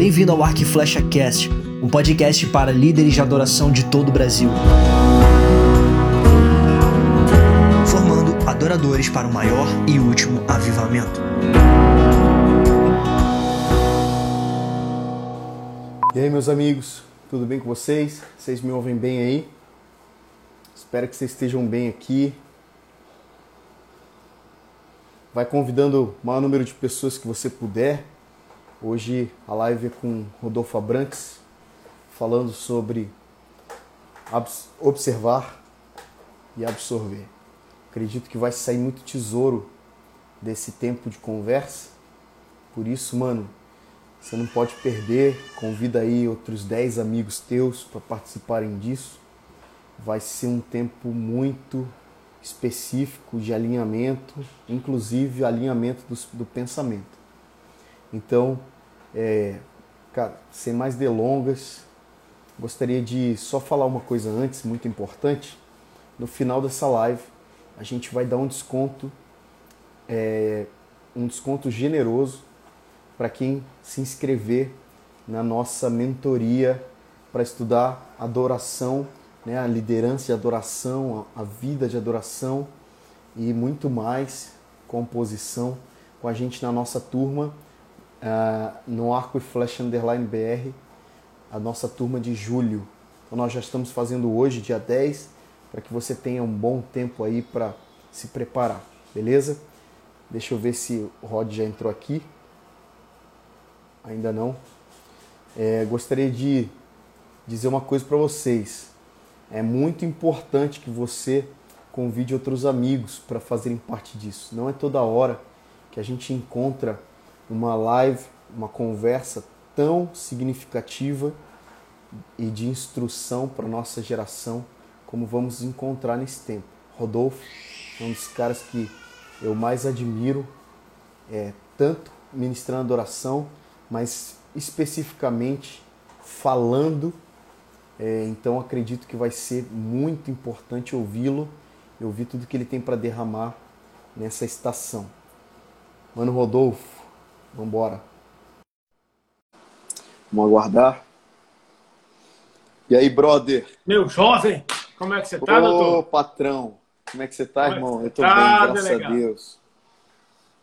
Bem-vindo ao Arc Flecha Cast, um podcast para líderes de adoração de todo o Brasil. Formando adoradores para o maior e último avivamento. E aí, meus amigos, tudo bem com vocês? Vocês me ouvem bem aí? Espero que vocês estejam bem aqui. Vai convidando o maior número de pessoas que você puder. Hoje a live é com Rodolfo Abrantes, falando sobre observar e absorver. Acredito que vai sair muito tesouro desse tempo de conversa. Por isso, mano, você não pode perder. Convida aí outros 10 amigos teus para participarem disso. Vai ser um tempo muito específico de alinhamento, inclusive alinhamento do, do pensamento. Então, é, cara, sem mais delongas, gostaria de só falar uma coisa antes, muito importante. No final dessa live, a gente vai dar um desconto, é, um desconto generoso para quem se inscrever na nossa mentoria para estudar adoração né, a liderança de adoração, a, vida de adoração e muito mais composição com a gente na nossa turma uh, no Arco e Flash Underline BR, a nossa turma de julho. Então nós já estamos fazendo hoje, dia 10, para que você tenha um bom tempo aí para se preparar, beleza? Deixa eu ver se o Rod já entrou aqui. Ainda não. É, gostaria de dizer uma coisa para vocês é muito importante que você convide outros amigos para fazerem parte disso. Não é toda hora que a gente encontra uma live, uma conversa tão significativa e de instrução para nossa geração como vamos encontrar nesse tempo. Rodolfo é um dos caras que eu mais admiro, é, tanto ministrando adoração, mas especificamente falando é, então acredito que vai ser muito importante ouvi-lo e ouvir tudo que ele tem para derramar nessa estação. Mano Rodolfo, vamos embora. Vamos aguardar. E aí, brother? Meu jovem, como é que você tá, Ô, doutor? Ô, patrão, como é que você tá, como irmão? Eu tô tá, bem, graças delegado. a Deus.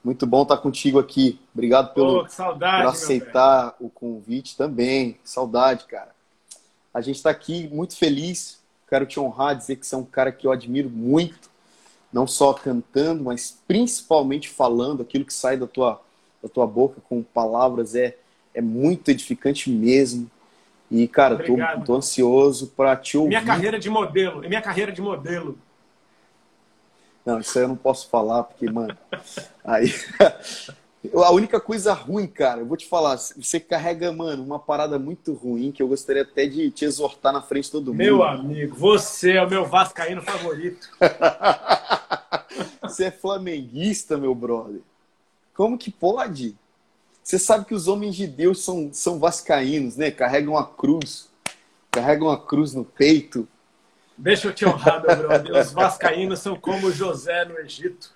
Muito bom estar contigo aqui. Obrigado pelo, saudade, por aceitar o convite também. Saudade, cara. A gente está aqui muito feliz. Quero te honrar, dizer que você é um cara que eu admiro muito, não só cantando, mas principalmente falando aquilo que sai da tua, da tua boca com palavras é, é muito edificante mesmo. E, cara, Obrigado. tô, tô ansioso para te ouvir. Minha carreira de modelo, minha carreira de modelo. Não, isso aí eu não posso falar, porque, mano, aí A única coisa ruim, cara, eu vou te falar, você carrega, mano, uma parada muito ruim que eu gostaria até de te exortar na frente de todo mundo. Meu amigo, você é o meu vascaíno favorito. você é flamenguista, meu brother. Como que pode? Você sabe que os homens de Deus são, são vascaínos, né? Carregam a cruz. Carregam a cruz no peito. Deixa eu te honrar, meu brother. Os vascaínos são como José no Egito.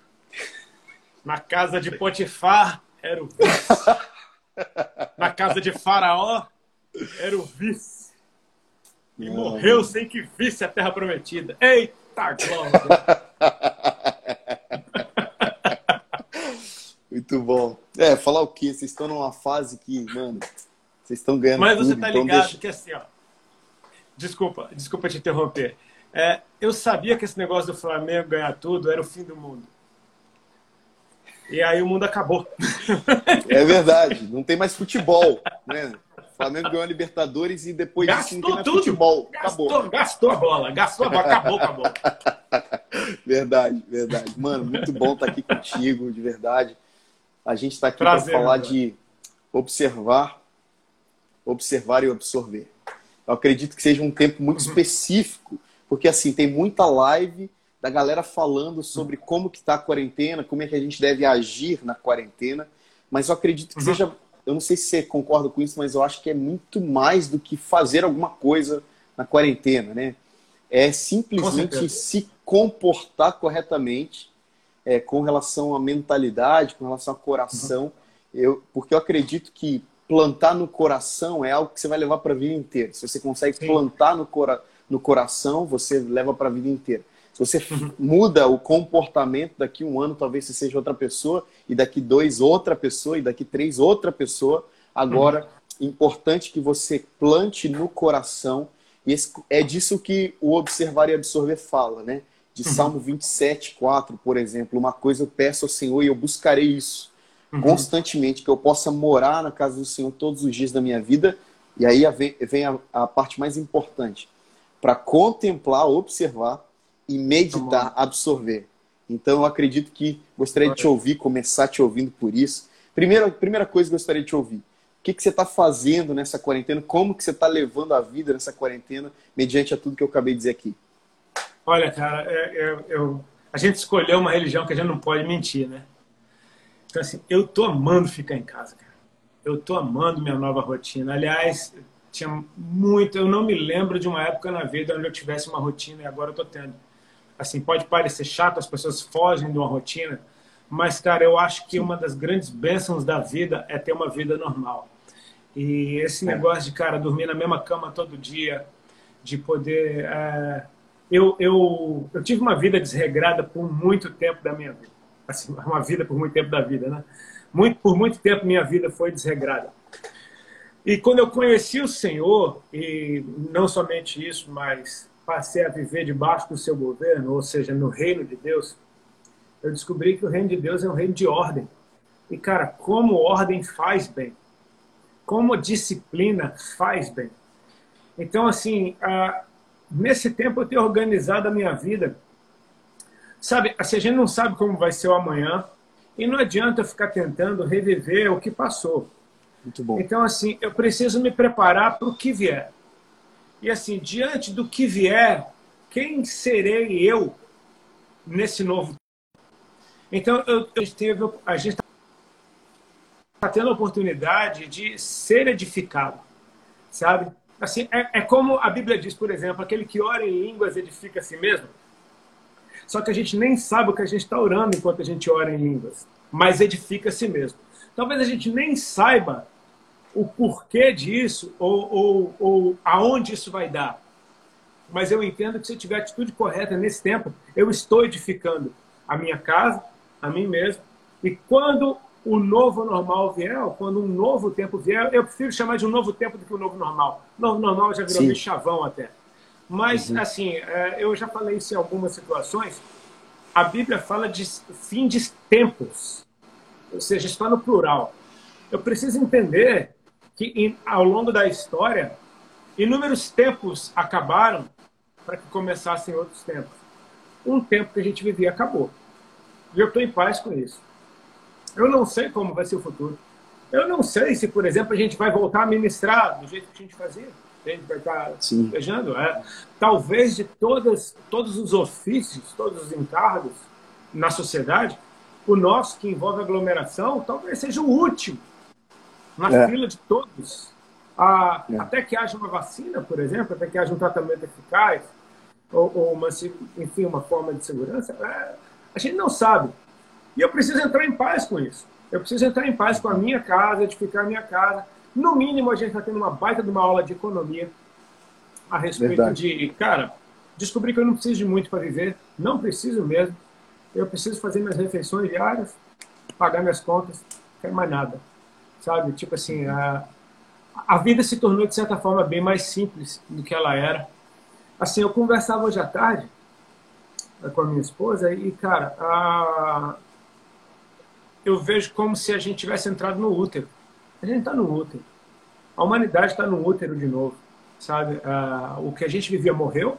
Na casa de Potifar era o vice. Na casa de Faraó era o vice. E Não. morreu sem que visse a terra prometida. Eita glória! Muito bom. É, falar o quê? Vocês estão numa fase que, mano, vocês estão ganhando Mas tudo, você tá ligado deixa... que assim, ó. Desculpa, desculpa te interromper. É, eu sabia que esse negócio do Flamengo ganhar tudo era o fim do mundo. E aí o mundo acabou. É verdade, não tem mais futebol, né? O Flamengo ganhou a Libertadores e depois gastou disso não tem mais tudo. futebol. Gastou, acabou. gastou a bola, gastou a bola, acabou com a bola. Verdade, verdade. Mano, muito bom estar aqui contigo, de verdade. A gente está aqui para falar de observar, observar e absorver. Eu acredito que seja um tempo muito uhum. específico, porque assim, tem muita live da galera falando sobre como que está a quarentena, como é que a gente deve agir na quarentena. Mas eu acredito que uhum. seja, eu não sei se você concorda com isso, mas eu acho que é muito mais do que fazer alguma coisa na quarentena, né? É simplesmente se comportar corretamente é, com relação à mentalidade, com relação ao coração. Uhum. Eu, porque eu acredito que plantar no coração, é algo que você vai levar para a vida inteira. Se você consegue Sim. plantar no, cora no coração, você leva para a vida inteira. Se você muda o comportamento, daqui um ano talvez você seja outra pessoa, e daqui dois outra pessoa, e daqui três outra pessoa. Agora, importante que você plante no coração, e esse, é disso que o Observar e Absorver fala, né? De Salmo 27, 4, por exemplo. Uma coisa eu peço ao Senhor e eu buscarei isso constantemente, que eu possa morar na casa do Senhor todos os dias da minha vida. E aí vem, a, a parte mais importante, para contemplar, observar e meditar, absorver. Então eu acredito que gostaria de te ouvir, começar te ouvindo por isso. Primeira, primeira coisa que eu gostaria de te ouvir. O que, que você está fazendo nessa quarentena? Como que você está levando a vida nessa quarentena, mediante a tudo que eu acabei de dizer aqui? Olha, cara, é, é, eu, a gente escolheu uma religião que a gente não pode mentir, né? Então, assim, eu tô amando ficar em casa, cara. Eu tô amando minha nova rotina. Aliás, tinha muito. Eu não me lembro de uma época na vida onde eu tivesse uma rotina e agora eu tô tendo. Assim, pode parecer chato, as pessoas fogem de uma rotina, mas, cara, eu acho que uma das grandes bênçãos da vida é ter uma vida normal. E esse negócio de, cara, dormir na mesma cama todo dia, de poder. É... Eu, eu, eu tive uma vida desregrada por muito tempo da minha vida. Assim, uma vida por muito tempo da vida, né? Muito, por muito tempo minha vida foi desregrada. E quando eu conheci o Senhor, e não somente isso, mas passei a viver debaixo do seu governo, ou seja, no reino de Deus, eu descobri que o reino de Deus é um reino de ordem. E, cara, como ordem faz bem. Como disciplina faz bem. Então, assim, ah, nesse tempo eu tenho organizado a minha vida. Sabe, assim, a gente não sabe como vai ser o amanhã, e não adianta ficar tentando reviver o que passou. Muito bom. Então, assim, eu preciso me preparar para o que vier. E, assim, diante do que vier, quem serei eu nesse novo Então, eu, eu teve, a gente está tendo a oportunidade de ser edificado, sabe? Assim, é, é como a Bíblia diz, por exemplo, aquele que ora em línguas edifica a si mesmo. Só que a gente nem sabe o que a gente está orando enquanto a gente ora em línguas, mas edifica a si mesmo. Talvez a gente nem saiba o porquê disso ou, ou, ou aonde isso vai dar. Mas eu entendo que se eu tiver a atitude correta nesse tempo, eu estou edificando a minha casa, a mim mesmo. E quando o novo normal vier, quando um novo tempo vier, eu prefiro chamar de um novo tempo do que um novo normal. Novo normal já virou meio chavão até. Mas, Uhum. assim, é, eu já falei isso em algumas situações. A Bíblia fala de fim de tempos, ou seja, está no plural. Eu preciso entender que ao longo da história, inúmeros tempos acabaram para que começassem outros tempos. Um tempo que a gente vivia acabou. E eu estou em paz com isso. Eu não sei como vai ser o futuro. Eu não sei se, por exemplo, a gente vai voltar a ministrar do jeito que a gente fazia. A gente vai estar Sim. viajando. É. Talvez de todas, todos os ofícios, todos os encargos na sociedade, o nosso, que envolve aglomeração, talvez seja o último na É. fila de todos. Ah, É. Até que haja uma vacina, por exemplo, até que haja um tratamento eficaz, ou, ou uma, enfim, uma forma de segurança, é, a gente não sabe. E eu preciso entrar em paz com isso. Eu preciso entrar em paz com a minha casa, edificar a minha casa. No mínimo, a gente está tendo uma baita de uma aula de economia a respeito Verdade. de, cara, descobri que eu não preciso de muito para viver, não preciso mesmo. Eu preciso fazer minhas refeições diárias, pagar minhas contas, não quero mais nada. Sabe? Tipo assim, a, a vida se tornou, de certa forma, bem mais simples do que ela era. Assim, eu conversava hoje à tarde eh, com a minha esposa e, cara, a... eu vejo como se a gente tivesse entrado no útero. A gente está no útero. A humanidade está no útero de novo, sabe? Ah, o que a gente vivia morreu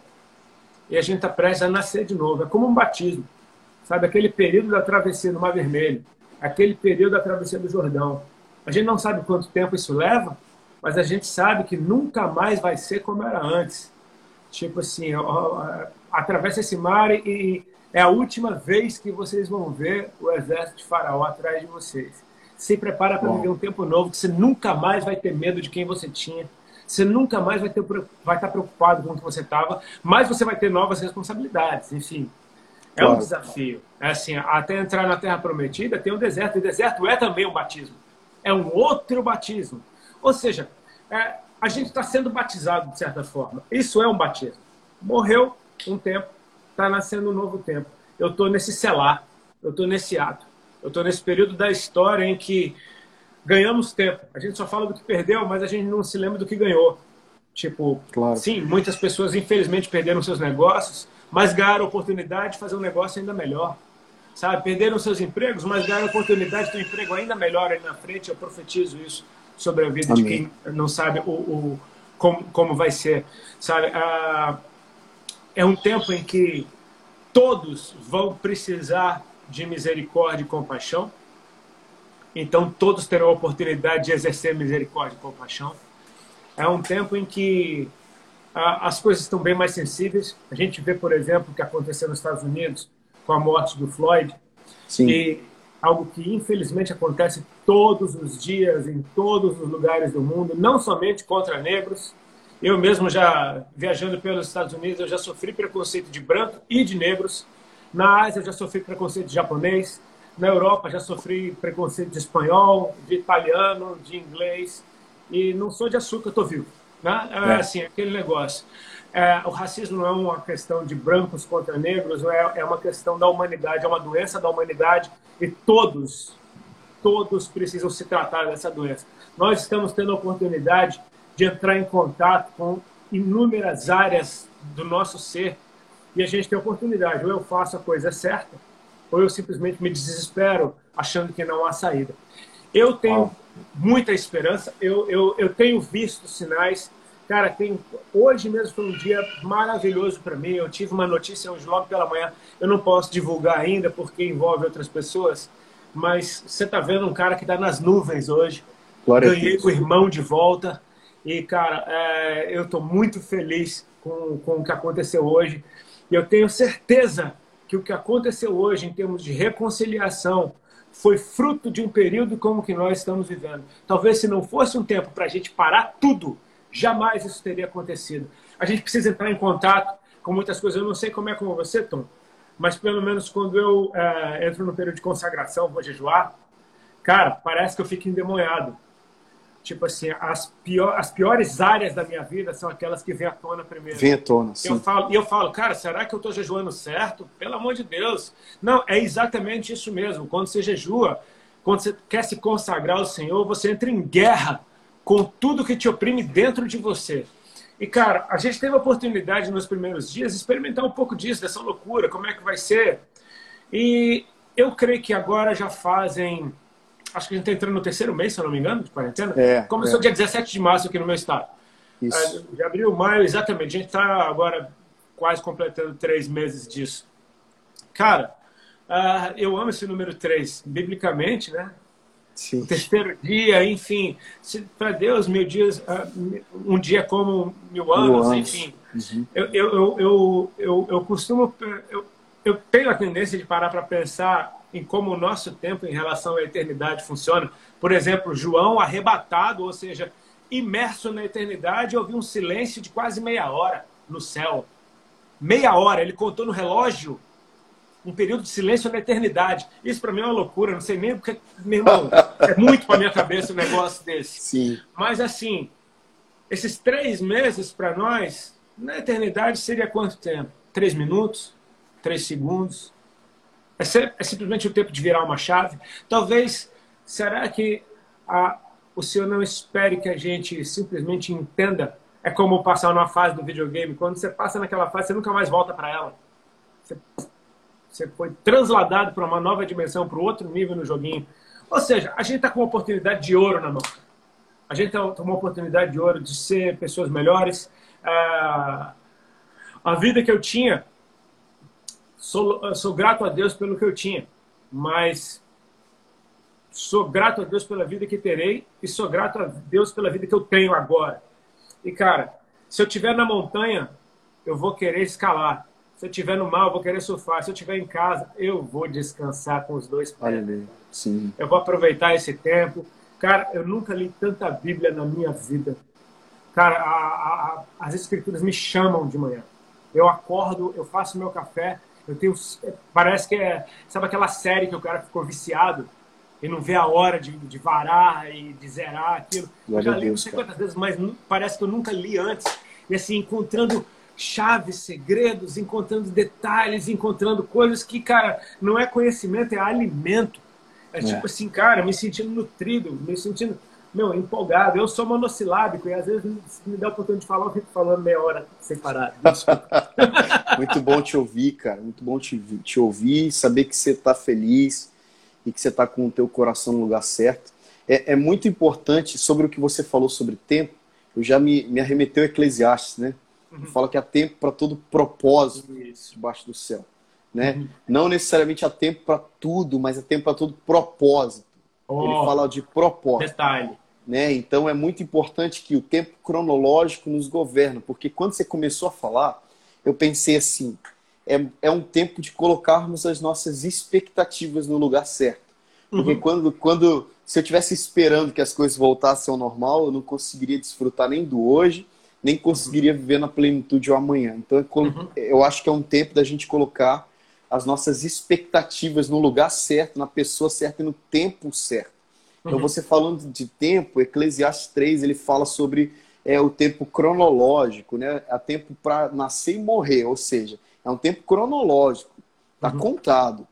e a gente está prestes a nascer de novo. É como um batismo, sabe? Aquele período da travessia do Mar Vermelho, aquele período da travessia do Jordão. A gente não sabe quanto tempo isso leva, mas a gente sabe que nunca mais vai ser como era antes. Tipo assim, atravessa esse mar e é a última vez que vocês vão ver o exército de Faraó atrás de vocês. Se prepara para viver um tempo novo que você nunca mais vai ter medo de quem você tinha. Você nunca mais vai, ter, vai estar preocupado com o que você estava, mas você vai ter novas responsabilidades. Enfim, é um Claro. desafio. É assim, até entrar na Terra Prometida tem um deserto. E o deserto é também um batismo. É um outro batismo. Ou seja, é, a gente está sendo batizado de certa forma. Isso é um batismo. Morreu um tempo, está nascendo um novo tempo. Eu estou nesse selar, eu estou nesse ato, eu estou nesse período da história em que ganhamos tempo. A gente só fala do que perdeu, mas a gente não se lembra do que ganhou. Tipo, claro. sim, muitas pessoas infelizmente perderam seus negócios, mas ganharam a oportunidade de fazer um negócio ainda melhor. Sabe? Perderam seus empregos, mas ganharam a oportunidade de um emprego ainda melhor aí na frente. Eu profetizo isso sobre a vida Amém. de quem não sabe o, o como, como vai ser. Sabe? Ah, é um tempo em que todos vão precisar de misericórdia e compaixão. Então, todos terão a oportunidade de exercer misericórdia e compaixão. É um tempo em que ah, as coisas estão bem mais sensíveis. A gente vê, por exemplo, o que aconteceu nos Estados Unidos com a morte do Floyd. Sim. E algo que infelizmente acontece todos os dias em todos os lugares do mundo, não somente contra negros. Eu mesmo já viajando pelos Estados Unidos, eu já sofri preconceito de branco e de negros. Na Ásia eu já sofri preconceito de japonês. Na Europa já sofri preconceito de espanhol, de italiano, de inglês. E não sou de açúcar, estou vivo. Né? É, é assim, aquele negócio. É, o racismo não é uma questão de brancos contra negros, é, é uma questão da humanidade, é uma doença da humanidade e todos, todos precisam se tratar dessa doença. Nós estamos tendo a oportunidade de entrar em contato com inúmeras áreas do nosso ser e a gente tem a oportunidade, ou eu faço a coisa certa, ou eu simplesmente me desespero achando que não há saída. Eu tenho muita esperança, eu, eu, eu tenho visto sinais. Cara, tem, hoje mesmo foi um dia maravilhoso para mim. Eu tive uma notícia hoje logo pela manhã. Eu não posso divulgar ainda porque envolve outras pessoas, mas você está vendo um cara que está nas nuvens hoje. Glória Ganhei o irmão de volta. E, cara, é, eu estou muito feliz com, com o que aconteceu hoje. E eu tenho certeza que o que aconteceu hoje em termos de reconciliação foi fruto de um período como que nós estamos vivendo. Talvez se não fosse um tempo para a gente parar tudo, jamais isso teria acontecido. A gente precisa entrar em contato com muitas coisas. Eu não sei como é com você, Tom, mas pelo menos quando eu é, entro no período de consagração, vou jejuar, cara, parece que eu fico endemoniado tipo assim, as, pior, as piores áreas da minha vida são aquelas que vêm à tona primeiro. Vem à tona, sim. Eu falo, e eu falo, cara, será que eu estou jejuando certo? Pelo amor de Deus. Não, é exatamente isso mesmo. Quando você jejua, quando você quer se consagrar ao Senhor, você entra em guerra com tudo que te oprime dentro de você. E, cara, a gente teve a oportunidade nos primeiros dias de experimentar um pouco disso, dessa loucura, como é que vai ser. E eu creio que agora já fazem acho que a gente está entrando no terceiro mês, se eu não me engano, de quarentena. É, Começou é. dia 17 de março aqui no meu estado. Isso. É, de abril, maio, exatamente. A gente está agora quase completando três meses disso. Cara, uh, eu amo esse número três, biblicamente, né? Sim. O terceiro dia, enfim. Para Deus, mil dias, uh, um dia como mil anos, mil anos. enfim. Uhum. Eu, eu, eu, eu, eu costumo. Eu, eu tenho a tendência de parar para pensar em como o nosso tempo em relação à eternidade funciona. Por exemplo, João arrebatado, ou seja, imerso na eternidade, ouviu um silêncio de quase meia hora no céu. Meia hora, ele contou no relógio um período de silêncio na eternidade. Isso para mim é uma loucura, não sei nem porque, meu irmão, é muito para minha cabeça um negócio desse. Sim. Mas assim, esses três meses para nós, na eternidade seria quanto tempo? Três minutos? Três segundos? É, é simplesmente o tempo de virar uma chave. Talvez, será que a, o Senhor não espere que a gente simplesmente entenda? É como passar numa fase do videogame. Quando você passa naquela fase, você nunca mais volta para ela. Você, você foi transladado para uma nova dimensão, para outro nível no joguinho. Ou seja, a gente está com uma oportunidade de ouro na mão. A gente está com uma oportunidade de ouro de ser pessoas melhores. Ah, a vida que eu tinha Sou, sou grato a Deus pelo que eu tinha, mas sou grato a Deus pela vida que terei e sou grato a Deus pela vida que eu tenho agora. E cara, se eu estiver na montanha, eu vou querer escalar. Se eu estiver no mar, eu vou querer surfar. Se eu estiver em casa, eu vou descansar com os dois pés. Sim. Eu vou aproveitar esse tempo. Cara, eu nunca li tanta Bíblia na minha vida. Cara, a, a, as escrituras me chamam de manhã. Eu acordo, eu faço meu café, eu tenho. Parece que é. Sabe aquela série que o cara ficou viciado? e não vê a hora de, de varar e de zerar aquilo. Eu já li não sei quantas vezes, mas parece que eu nunca li antes. E assim, encontrando chaves, segredos, encontrando detalhes, encontrando coisas que, cara, não é conhecimento, é alimento. É, tipo assim, cara, me sentindo nutrido, me sentindo, meu, empolgado. Eu sou monossilábico e às vezes me dá a oportunidade de falar, eu fico falando meia hora sem parar. Desculpa. Muito bom te ouvir, cara. Muito bom te, te ouvir, saber que você está feliz e que você está com o teu coração no lugar certo. É, é muito importante sobre o que você falou sobre tempo. Eu já me, me arremeteu a Eclesiastes, né? Fala que há tempo para todo propósito Isso. debaixo do céu, né? Não necessariamente há tempo para tudo, mas há tempo para todo propósito. Ele Oh, fala de propósito detalhe. Né? Então é muito importante que o tempo cronológico nos governe, porque quando você começou a falar, eu pensei assim: é, é um tempo de colocarmos as nossas expectativas no lugar certo. Porque quando, quando se eu tivesse esperando que as coisas voltassem ao normal, eu não conseguiria desfrutar nem do hoje, nem conseguiria viver na plenitude o amanhã. Então é colo- Uhum. eu acho que é um tempo da gente colocar as nossas expectativas no lugar certo, na pessoa certa e no tempo certo. Então, você falando de tempo, Eclesiastes 3, ele fala sobre é, o tempo cronológico, né? É tempo para nascer e morrer, ou seja, é um tempo cronológico, está contado.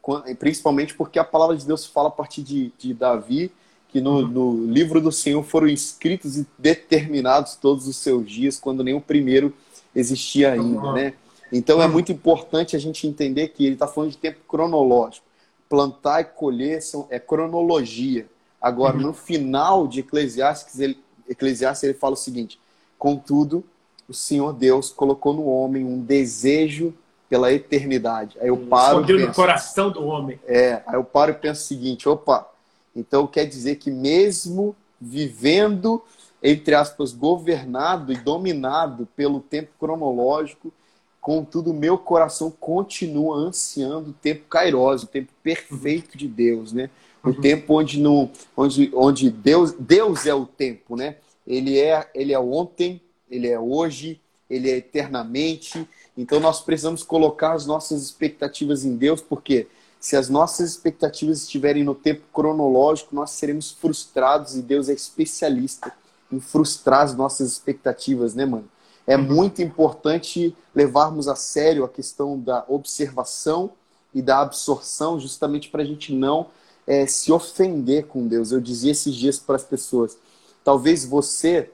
Quan- Principalmente porque a palavra de Deus fala a partir de, de Davi, que no, no livro do Senhor foram escritos e determinados todos os seus dias, quando nem o primeiro existia ainda, Uhum. né? Então é muito importante a gente entender que ele está falando de tempo cronológico. Plantar e colher são, é cronologia. Agora, no final de Eclesiastes ele, Eclesiastes, ele fala o seguinte: Contudo, o Senhor Deus colocou no homem um desejo pela eternidade. Aí eu paro e Escondeu no penso, coração do homem. é, aí eu paro e penso o seguinte: opa, então quer dizer que mesmo vivendo, entre aspas, governado e dominado pelo tempo cronológico, contudo, o meu coração continua ansiando o tempo kairos, o tempo perfeito de Deus, né? O tempo onde, não, onde, onde Deus, Deus é o tempo, né? Ele é, ele é ontem, ele é hoje, ele é eternamente. Então nós precisamos colocar as nossas expectativas em Deus, porque se as nossas expectativas estiverem no tempo cronológico, nós seremos frustrados e Deus é especialista em frustrar as nossas expectativas, né, mano? É muito importante levarmos a sério a questão da observação e da absorção, justamente para a gente não é, se ofender com Deus. Eu dizia esses dias para as pessoas: talvez você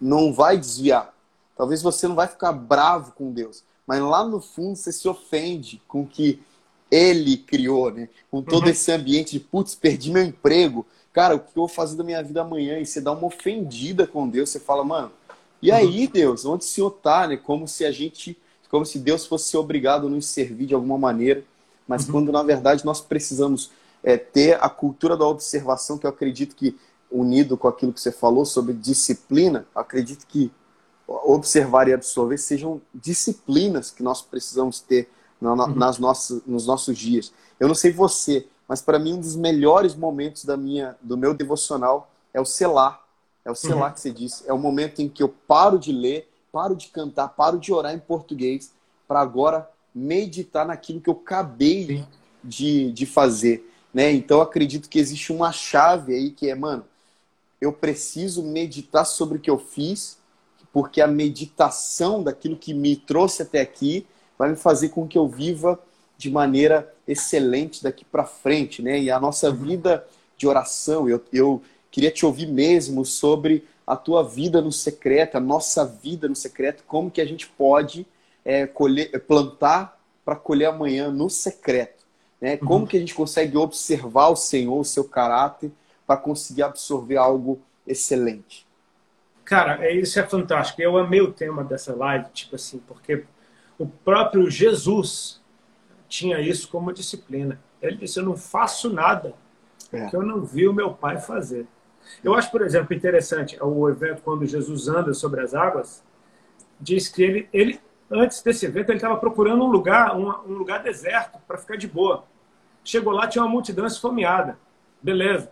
não vai desviar, talvez você não vai ficar bravo com Deus, mas lá no fundo você se ofende com o que Ele criou, né? Com todo Uhum. esse ambiente de putz, perdi meu emprego, cara, o que eu vou fazer da minha vida amanhã? E você dá uma ofendida com Deus, você fala, mano, e aí, Deus, onde o Senhor tá, né? Como se a gente, como se Deus fosse obrigado a nos servir de alguma maneira, mas quando na verdade nós precisamos é, ter a cultura da observação, que eu acredito que, unido com aquilo que você falou sobre disciplina, acredito que observar e absorver sejam disciplinas que nós precisamos ter na- na- nas nossas, nos nossos dias. Eu não sei você, mas para mim um dos melhores momentos da minha, do meu devocional é o selar. É o selar Uhum. que você disse. É o momento em que eu paro de ler, paro de cantar, paro de orar em português, para agora meditar naquilo que eu acabei Sim. de, de fazer. Né? Então acredito que existe uma chave aí que é, mano, eu preciso meditar sobre o que eu fiz, porque a meditação daquilo que me trouxe até aqui vai me fazer com que eu viva de maneira excelente daqui para frente, né? E a nossa vida de oração, eu, eu queria te ouvir mesmo sobre a tua vida no secreto, a nossa vida no secreto, como que a gente pode é, colher, plantar para colher amanhã no secreto, né? Como que a gente consegue observar o Senhor, o seu caráter, para conseguir absorver algo excelente. Cara, é, isso é fantástico. Eu amei o tema dessa live, tipo assim, porque o próprio Jesus tinha isso como disciplina. Ele disse: Eu não faço nada É. que eu não vi o meu pai fazer. Eu acho, por exemplo, interessante o evento quando Jesus anda sobre as águas, diz que ele, ele antes desse evento, ele estava procurando um lugar, um, um lugar deserto para ficar de boa. Chegou lá, tinha uma multidão esfomeada. Beleza.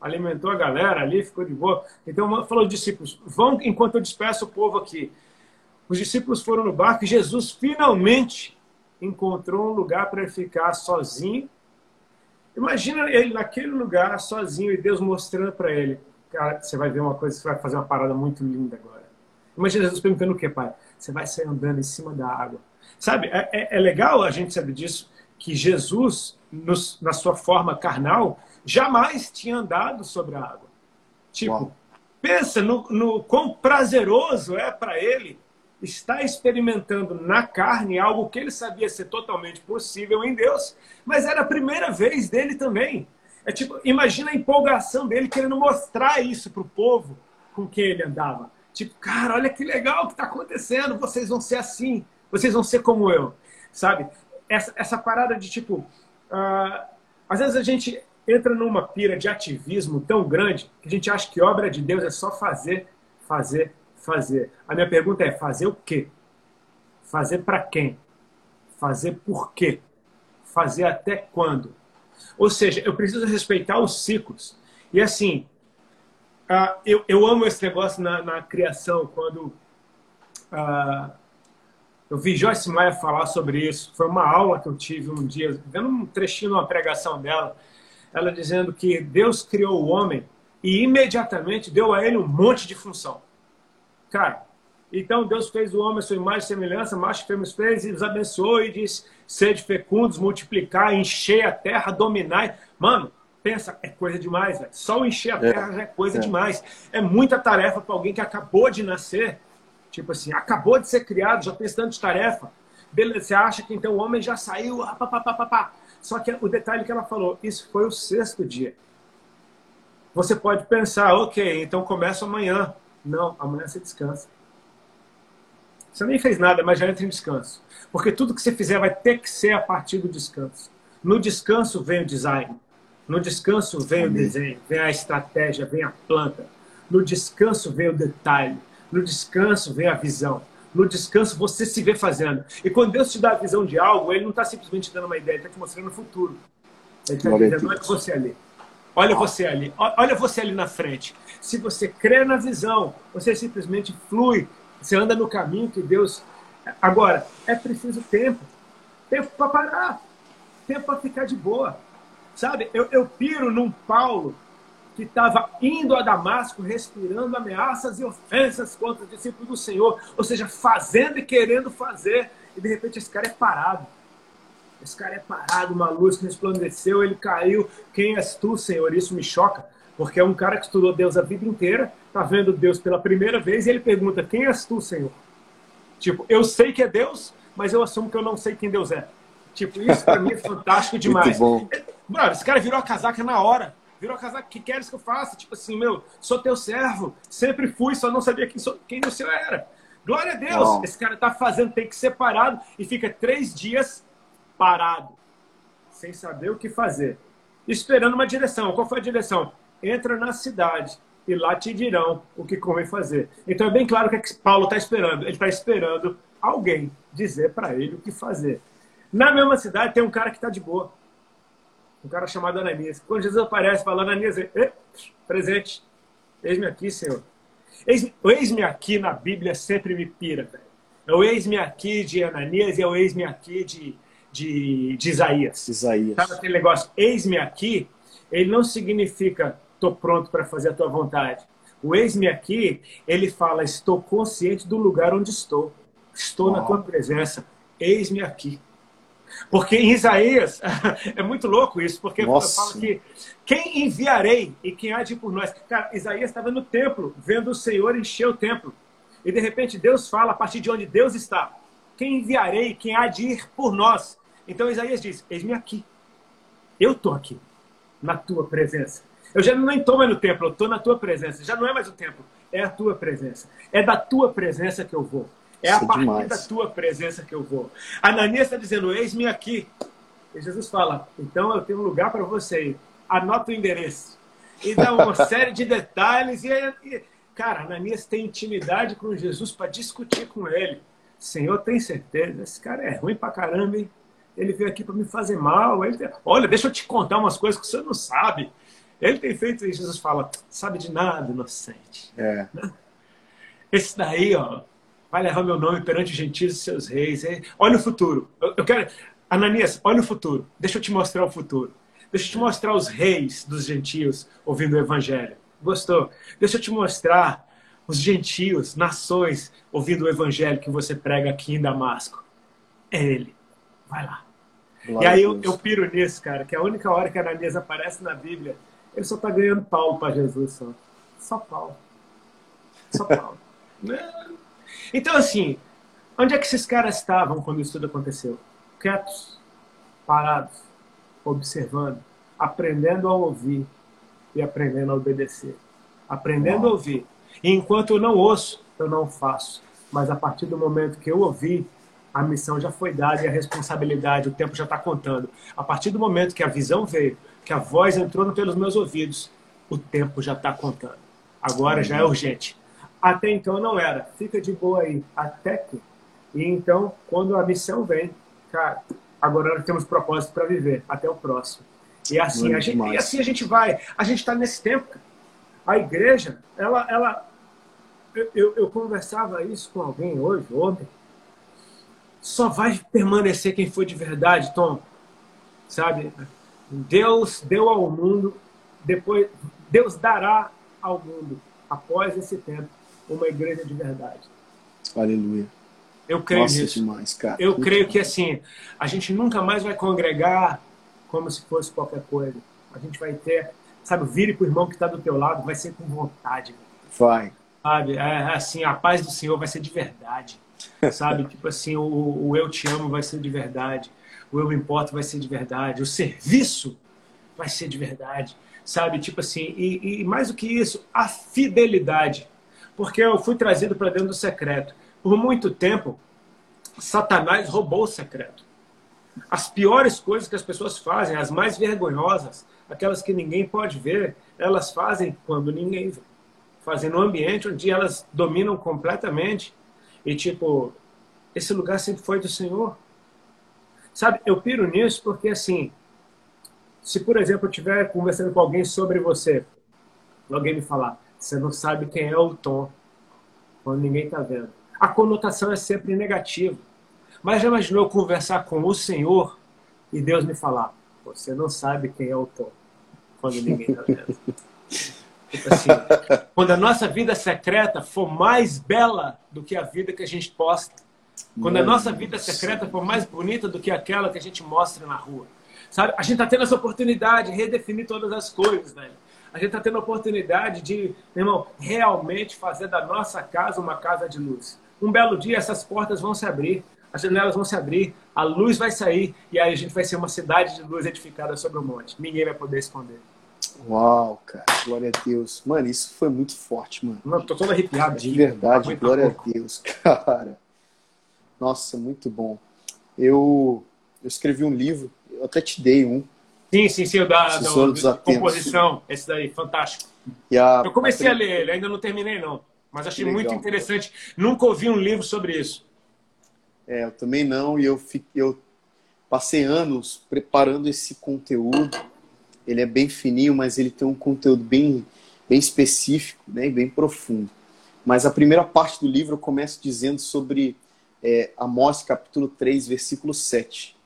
Alimentou a galera ali, ficou de boa. Então falou aos discípulos: vão enquanto eu despeço o povo aqui. Os discípulos foram no barco e Jesus finalmente encontrou um lugar para ele ficar sozinho. Imagina ele naquele lugar, sozinho, e Deus mostrando para ele. Cara, você vai ver uma coisa, você vai fazer uma parada muito linda agora. Imagina Jesus perguntando o que, pai? Você vai sair andando em cima da água. Sabe, é, é, é legal a gente saber disso, que Jesus, nos, na sua forma carnal, jamais tinha andado sobre a água. Tipo, Uau. pensa no, no quão prazeroso é para ele estar experimentando na carne algo que ele sabia ser totalmente possível em Deus, mas era a primeira vez dele também. É tipo, imagina a empolgação dele querendo mostrar isso para o povo com quem ele andava. Tipo, cara, olha que legal que está acontecendo, vocês vão ser assim, vocês vão ser como eu, sabe? Essa, essa parada de tipo, uh, às vezes a gente entra numa pira de ativismo tão grande que a gente acha que obra de Deus é só fazer, fazer, fazer. A minha pergunta é: fazer o quê? Fazer para quem? Fazer por quê? Fazer até quando? Ou seja, eu preciso respeitar os ciclos. E assim, uh, eu, eu amo esse negócio na, na criação, quando uh, eu vi Joyce Maia falar sobre isso. Foi uma aula que eu tive um dia, vendo um trechinho de uma pregação dela, ela dizendo que Deus criou o homem e imediatamente deu a ele um monte de função. Cara, então Deus fez o homem a sua imagem e semelhança, macho e fêmea fez, e os abençoou e disse: sede fecundos, multiplicar, encher a terra, dominar. Mano, pensa, é coisa demais, velho. Só encher a é. terra é, já é coisa é. demais. É muita tarefa para alguém que acabou de nascer. Tipo assim, acabou de ser criado, já tem tanto de tarefa. Beleza, você acha que então o homem já saiu, ah, pá, pá, pá, pá. Só que o detalhe que ela falou, isso foi o sexto dia. Você pode pensar, ok, então começa amanhã. Não, amanhã você descansa. Você nem fez nada, mas já entra em descanso. Porque tudo que você fizer vai ter que ser a partir do descanso. No descanso vem o design. No descanso vem Amém. o desenho, vem a estratégia, vem a planta. No descanso vem o detalhe. No descanso vem a visão. No descanso você se vê fazendo. E quando Deus te dá a visão de algo, Ele não está simplesmente dando uma ideia, Ele está te mostrando o futuro. Ele está dizendo, olha você ali. Olha você ali. Olha você ali na frente. Se você crê na visão, você simplesmente flui. Você anda no caminho que Deus. Agora, é preciso tempo. Tempo para parar. Tempo para ficar de boa. Sabe? Eu, eu piro num Paulo que estava indo a Damasco respirando ameaças e ofensas contra os discípulos do Senhor, ou seja, fazendo e querendo fazer, e de repente esse cara é parado. Esse cara é parado, uma luz que resplandeceu, ele caiu. Quem és tu, Senhor? Isso me choca, porque é um cara que estudou Deus a vida inteira, está vendo Deus pela primeira vez e ele pergunta: Quem és tu, Senhor? Tipo, eu sei que é Deus, mas eu assumo que eu não sei quem Deus é. Tipo, isso para mim é fantástico demais. Bom. esse cara virou a casaca na hora virou casaco, que queres que eu faça? Tipo assim, meu, sou teu servo, sempre fui, só não sabia quem, sou, quem o senhor era. Glória a Deus, Não. esse cara tá fazendo, tem que ser parado e fica três dias parado, sem saber o que fazer, esperando uma direção. Qual foi a direção? Entra na cidade e lá te dirão o que convém fazer. Então é bem claro o que, é que Paulo está esperando. Ele está esperando alguém dizer para ele o que fazer. Na mesma cidade tem um cara que está de boa um cara chamado Ananias. Quando Jesus aparece, fala, Ananias, presente, eis-me aqui, Senhor. o eis-me aqui na Bíblia sempre me pira, velho. É o eis-me aqui de Ananias e é o eis-me aqui de, de, de Isaías. Isaías. Sabe aquele negócio? Eis-me aqui, ele não significa estou pronto para fazer a tua vontade. O eis-me aqui, ele fala, estou consciente do lugar onde estou. Estou na tua presença. Eis-me aqui. Porque em Isaías, é muito louco isso, porque Nossa. fala que quem enviarei e quem há de ir por nós. Cara, Isaías estava no templo, vendo o Senhor encher o templo. E de repente Deus fala a partir de onde Deus está. Quem enviarei, quem há de ir por nós. Então Isaías diz: Eis-me aqui. Eu estou aqui, na tua presença. Eu já nem estou mais no templo, eu estou na tua presença. Já não é mais o templo, é a tua presença. É da tua presença que eu vou. É a partir demais. da tua presença que eu vou. Ananias está dizendo: Eis-me aqui. E Jesus fala: Então eu tenho um lugar para você. Anota o endereço. E dá uma série de detalhes. E, e cara, Ananias tem intimidade com Jesus para discutir com ele. Senhor, tem certeza? Esse cara é ruim pra caramba, hein? Ele veio aqui para me fazer mal. Ele. Olha, deixa eu te contar umas coisas que você não sabe. Ele tem feito isso. Jesus fala: Sabe de nada, inocente. É. Esse daí, ó, vai levar meu nome perante os gentios e seus reis. Olha o futuro. Eu, eu quero. Ananias, olha o futuro. Deixa eu te mostrar o futuro. Deixa eu te mostrar os reis dos gentios ouvindo o evangelho. Gostou? Deixa eu te mostrar os gentios, nações, ouvindo o evangelho que você prega aqui em Damasco. É ele. Vai lá. Glória e aí eu, eu, piro nisso, cara, que a única hora que Ananias aparece na Bíblia, ele só tá ganhando Paulo para Jesus. Só, só Paulo. Só Paulo. então, assim, onde é que esses caras estavam quando isso tudo aconteceu? Quietos, parados, observando, aprendendo a ouvir e aprendendo a obedecer. Aprendendo Uau. a ouvir. E enquanto eu não ouço, eu não faço. Mas a partir do momento que eu ouvi, a missão já foi dada e a responsabilidade, o tempo já está contando. A partir do momento que a visão veio, que a voz entrou pelos meus ouvidos, o tempo já está contando. Agora já é urgente. Até então não era. Fica de boa aí. Até que. E então, quando a missão vem, cara, agora nós temos propósito para viver. Até o próximo. E assim, a gente, e assim a gente vai. A gente está nesse tempo. A igreja, ela. ela eu, eu, eu conversava isso com alguém hoje, ontem só vai permanecer quem foi de verdade, Tom. Sabe? Deus deu ao mundo, depois Deus dará ao mundo, após esse tempo, uma igreja de verdade. Aleluia. Eu creio Nossa, nisso. Demais, cara. Eu Muito creio bom. que assim, a gente nunca mais vai congregar como se fosse qualquer coisa. A gente vai ter, sabe, vire pro irmão que está do teu lado, vai ser com vontade. Vai. Sabe, é assim, a paz do Senhor vai ser de verdade. Sabe? tipo assim, o, o eu te amo vai ser de verdade. O eu me importo vai ser de verdade. O serviço vai ser de verdade. Sabe? Tipo assim, e, e mais do que isso, a fidelidade. Porque eu fui trazido para dentro do secreto. Por muito tempo, Satanás roubou o secreto. As piores coisas que as pessoas fazem, as mais vergonhosas, aquelas que ninguém pode ver, elas fazem quando ninguém vê. Fazem no ambiente onde elas dominam completamente e tipo, esse lugar sempre foi do Senhor. Sabe, eu piro nisso porque assim, se por exemplo eu estiver conversando com alguém sobre você, alguém me falar, você não sabe quem é o Tom, quando ninguém está vendo. A conotação é sempre negativa. Mas já imaginou eu conversar com o Senhor e Deus me falar, você não sabe quem é o Tom, quando ninguém está vendo. Tipo assim, quando a nossa vida secreta for mais bela do que a vida que a gente posta. Quando a nossa vida secreta for mais bonita do que aquela que a gente mostra na rua. Sabe? A gente está tendo essa oportunidade de redefinir todas as coisas, velho. A gente está tendo a oportunidade de, irmão, realmente fazer da nossa casa uma casa de luz. Um belo dia essas portas vão se abrir, as janelas vão se abrir, a luz vai sair e aí a gente vai ser uma cidade de luz edificada sobre o monte. Ninguém vai poder esconder. Uau, cara, glória a Deus. Mano, isso foi muito forte, mano. Mano, tô todo arrepiado. De verdade, glória a Deus, cara. Nossa, muito bom. Eu, eu escrevi um livro, eu até te dei um. Sim, sim, sim, o da, do, do, composição. Esse daí, fantástico. A, eu comecei a, a ler ele, ainda não terminei, não. Mas achei legal, muito interessante. Nunca ouvi um livro sobre isso. É, eu também não, e eu, fiquei, eu passei anos preparando esse conteúdo ele é bem fininho, mas ele tem um conteúdo bem, bem específico, né, bem profundo. Mas a primeira parte do livro eu começo dizendo sobre é, Amós capítulo 3, versículo 7.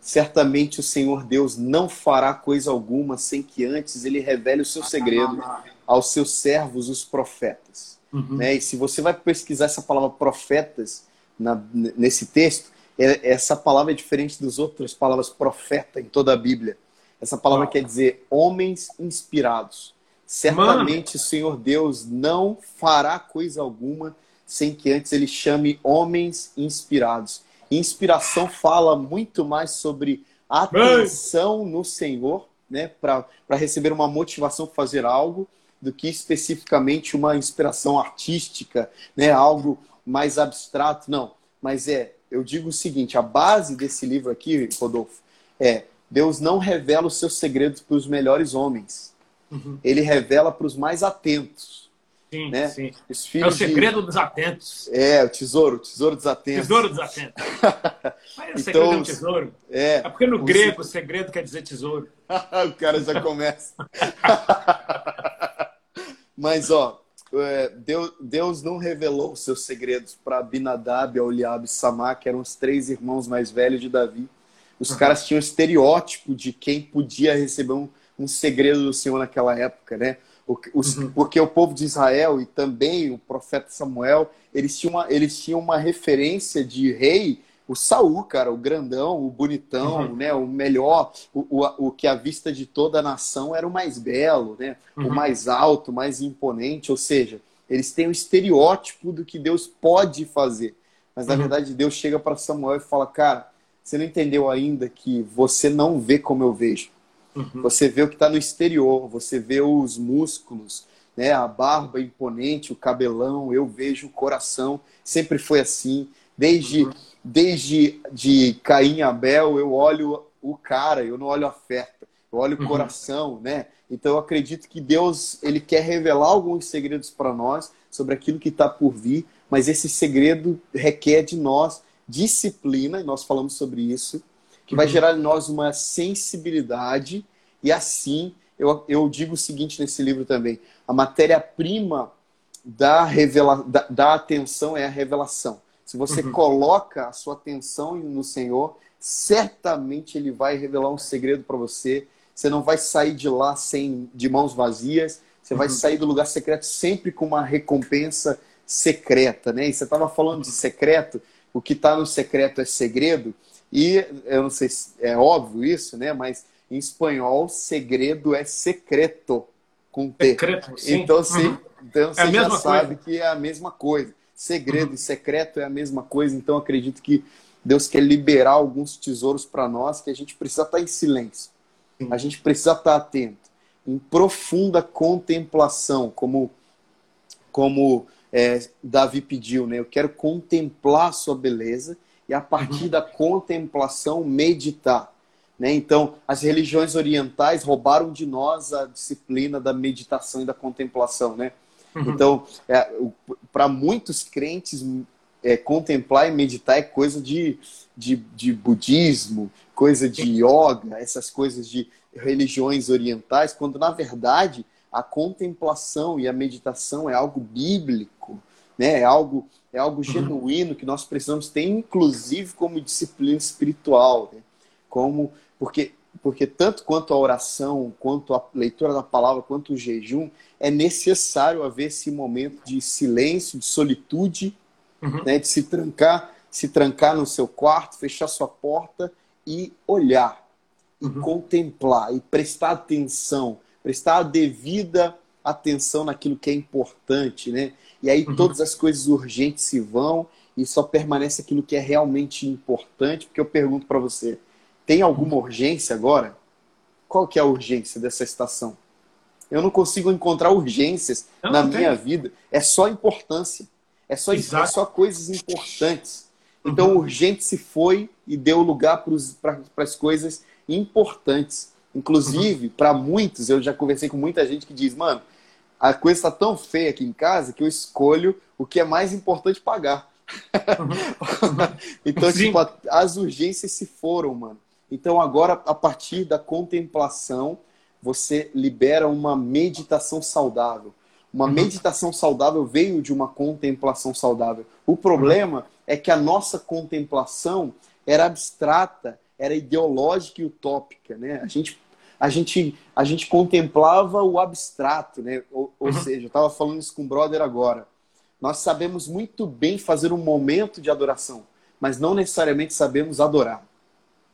Certamente o Senhor Deus não fará coisa alguma sem que antes ele revele o seu segredo aos seus servos, os profetas. Uhum. Né? E se você vai pesquisar essa palavra profetas na, nesse texto, é, essa palavra é diferente das outras palavras profeta em toda a Bíblia. Essa palavra quer dizer homens inspirados. Certamente Mano. o Senhor Deus não fará coisa alguma sem que antes ele chame homens inspirados. Inspiração fala muito mais sobre atenção no Senhor, né, para receber uma motivação para fazer algo, do que especificamente uma inspiração artística, né, algo mais abstrato. Não, mas é, eu digo o seguinte: a base desse livro aqui, Rodolfo, é Deus não revela os seus segredos para os melhores homens. Uhum. Ele revela para os mais atentos. Sim, né? sim. é o segredo de... dos atentos. É, o tesouro, o tesouro dos atentos. Tesouro dos atentos. Mas o então, segredo é um tesouro. É, é porque no o grego o segredo quer dizer tesouro. o cara já começa. Mas, ó, é, Deus, Deus não revelou os seus segredos para Abinadab, Oliab e Samá, que eram os três irmãos mais velhos de Davi Os uhum. caras tinham estereótipo de quem podia receber um, um segredo do Senhor naquela época, né? Os, uhum. Porque o povo de Israel e também o profeta Samuel, eles tinham uma, eles tinham uma referência de rei, o Saul, cara, o grandão, o bonitão, uhum. né? O melhor, o, o, o, que a vista de toda a nação era o mais belo, né? Uhum. O mais alto, mais imponente, ou seja, eles têm o estereótipo do que Deus pode fazer. Mas na uhum. verdade Deus chega para Samuel e fala: Cara, você não entendeu ainda que você não vê como eu vejo. Uhum. Você vê o que está no exterior, você vê os músculos, né, a barba imponente, o cabelão, eu vejo o coração. Sempre foi assim. Desde, uhum. desde de Caim e Abel, eu olho o cara, eu não olho a oferta, eu olho o uhum. coração, né? Então eu acredito que Deus ele quer revelar alguns segredos para nós sobre aquilo que está por vir, mas esse segredo requer de nós disciplina, e nós falamos sobre isso, que vai gerar em nós uma sensibilidade, e assim, eu, eu digo o seguinte nesse livro também: a matéria-prima da, revela, da, da, atenção é a revelação. Se você uhum. coloca a sua atenção no Senhor, certamente Ele vai revelar um segredo para você. Você não vai sair de lá sem de mãos vazias. Você uhum. vai sair do lugar secreto sempre com uma recompensa secreta, né? E você estava falando de secreto. O que está no secreto é segredo. E eu não sei se é óbvio isso, né? Mas em espanhol, segredo é secreto, com T. Secreto, sim. Então, sim, uhum. então você é já sabe que é a mesma coisa. Segredo uhum. e secreto é a mesma coisa. Então, acredito que Deus quer liberar alguns tesouros para nós que a gente precisa estar tá em silêncio. Sim. A gente precisa estar tá atento. Em profunda contemplação, como, como é, Davi pediu, né? Eu quero contemplar a sua beleza e a partir da contemplação meditar. Né? Então, as religiões orientais roubaram de nós a disciplina da meditação e da contemplação. Né? Uhum. Então, é, para muitos crentes, é, contemplar e meditar é coisa de, de, de budismo, coisa de yoga, essas coisas de religiões orientais, quando na verdade a contemplação e a meditação é algo bíblico, né? é algo é algo uhum. genuíno que nós precisamos ter, inclusive como disciplina espiritual, né? como porque porque tanto quanto a oração, quanto a leitura da palavra, quanto o jejum, é necessário haver esse momento de silêncio, de solitude, uhum. né? de se trancar, se trancar no seu quarto, fechar sua porta e olhar, e uhum. contemplar, e prestar atenção, prestar a devida atenção naquilo que é importante, né? E aí uhum. todas as coisas urgentes se vão e só permanece aquilo que é realmente importante. Porque eu pergunto para você, tem alguma urgência agora? Qual que é a urgência dessa estação? Eu não consigo encontrar urgências não, na não minha tem. vida. É só importância. É só, é só coisas importantes. Então, uhum. urgente se foi e deu lugar para as coisas importantes. Inclusive, uhum. para muitos, eu já conversei com muita gente que diz, mano, a coisa está tão feia aqui em casa que eu escolho o que é mais importante pagar. Então, Sim. tipo, as urgências se foram, mano. Então, agora, a partir da contemplação, você libera uma meditação saudável. Uma uhum. meditação saudável veio de uma contemplação saudável. O problema uhum. é que a nossa contemplação era abstrata, era ideológica e utópica, né? A gente a gente, a gente contemplava o abstrato, né? Ou, ou uhum. seja, eu estava falando isso com o brother agora. Nós sabemos muito bem fazer um momento de adoração, mas não necessariamente sabemos adorar.